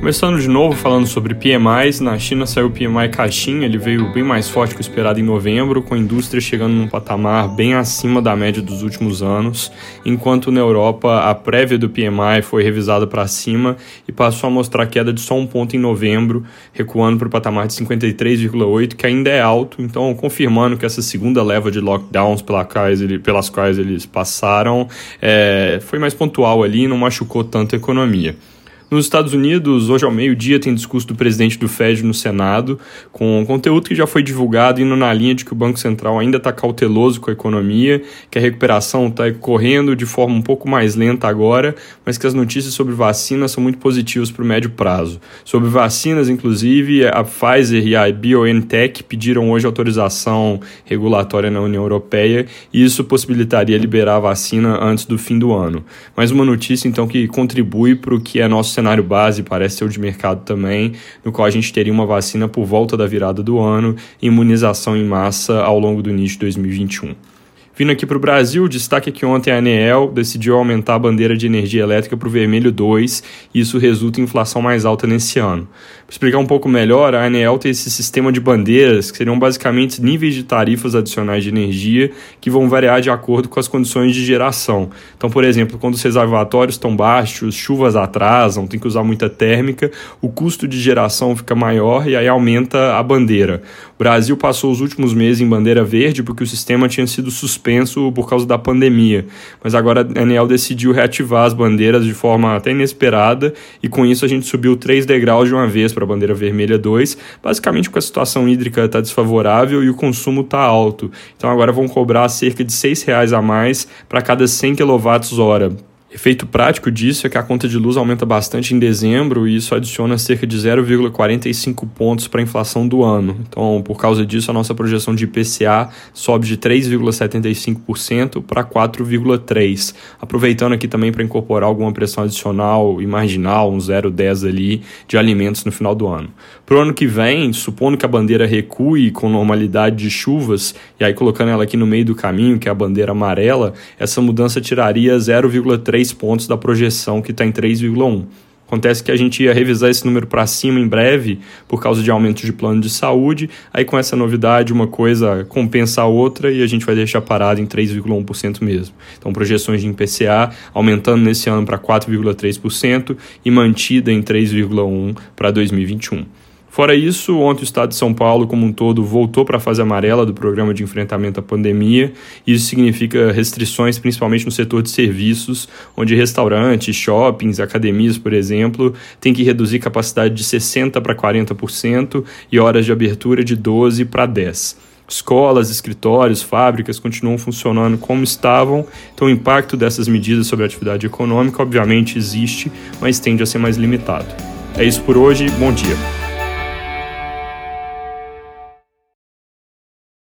Começando de novo falando sobre PMIs, na China saiu o PMI caixinha, ele veio bem mais forte que o esperado em novembro, com a indústria chegando num patamar bem acima da média dos últimos anos, enquanto na Europa a prévia do PMI foi revisada para cima e passou a mostrar queda de só um ponto em novembro, recuando para o patamar de 53,8, que ainda é alto, então confirmando que essa segunda leva de lockdowns pelas quais, eles passaram é, foi mais pontual ali não machucou tanto a economia. Nos Estados Unidos, hoje ao meio-dia, tem discurso do presidente do Fed no Senado, com conteúdo que já foi divulgado, indo na linha de que o Banco Central ainda está cauteloso com a economia, que a recuperação está correndo de forma um pouco mais lenta agora, mas que as notícias sobre vacinas são muito positivas para o médio prazo. Sobre vacinas, inclusive, a Pfizer e a BioNTech pediram hoje autorização regulatória na União Europeia e isso possibilitaria liberar a vacina antes do fim do ano. Mais uma notícia, então, que contribui para o que é nosso cenário base parece ser o de mercado também, no qual a gente teria uma vacina por volta da virada do ano e imunização em massa ao longo do início de 2021. Vindo aqui para o Brasil, destaque é que ontem a ANEEL decidiu aumentar a bandeira de energia elétrica para o vermelho 2 e isso resulta em inflação mais alta nesse ano. Para explicar um pouco melhor, a ANEEL tem esse sistema de bandeiras que seriam basicamente níveis de tarifas adicionais de energia que vão variar de acordo com as condições de geração. Então, por exemplo, quando os reservatórios estão baixos, chuvas atrasam, tem que usar muita térmica, o custo de geração fica maior e aí aumenta a bandeira. O Brasil passou os últimos meses em bandeira verde porque o sistema tinha sido suspenso suspenso por causa da pandemia. Mas agora a Enel decidiu reativar as bandeiras de forma até inesperada e com isso a gente subiu três degraus de uma vez para a bandeira vermelha 2, basicamente porque a situação hídrica está desfavorável e o consumo está alto. Então agora vão cobrar cerca de R$ reais a mais para cada 100 kWh Efeito prático disso é que a conta de luz aumenta bastante em dezembro e isso adiciona cerca de 0,45 pontos para a inflação do ano. Então, por causa disso, a nossa projeção de IPCA sobe de 3,75% para 4,3%. Aproveitando aqui também para incorporar alguma pressão adicional e marginal, um 0,10 ali, de alimentos no final do ano. Para o ano que vem, supondo que a bandeira recue com normalidade de chuvas, e aí colocando ela aqui no meio do caminho, que é a bandeira amarela, essa mudança tiraria 0,3 3 pontos da projeção que está em 3,1. Acontece que a gente ia revisar esse número para cima em breve por causa de aumento de plano de saúde. Aí com essa novidade, uma coisa compensa a outra e a gente vai deixar parado em 3,1% mesmo. Então projeções de IPCA aumentando nesse ano para 4,3% e mantida em 3,1 para 2021. Fora isso, ontem o estado de São Paulo, como um todo, voltou para a fase amarela do programa de enfrentamento à pandemia. Isso significa restrições, principalmente no setor de serviços, onde restaurantes, shoppings, academias, por exemplo, têm que reduzir capacidade de 60% para 40% e horas de abertura de 12% para 10%. Escolas, escritórios, fábricas continuam funcionando como estavam, então o impacto dessas medidas sobre a atividade econômica, obviamente, existe, mas tende a ser mais limitado. É isso por hoje, bom dia.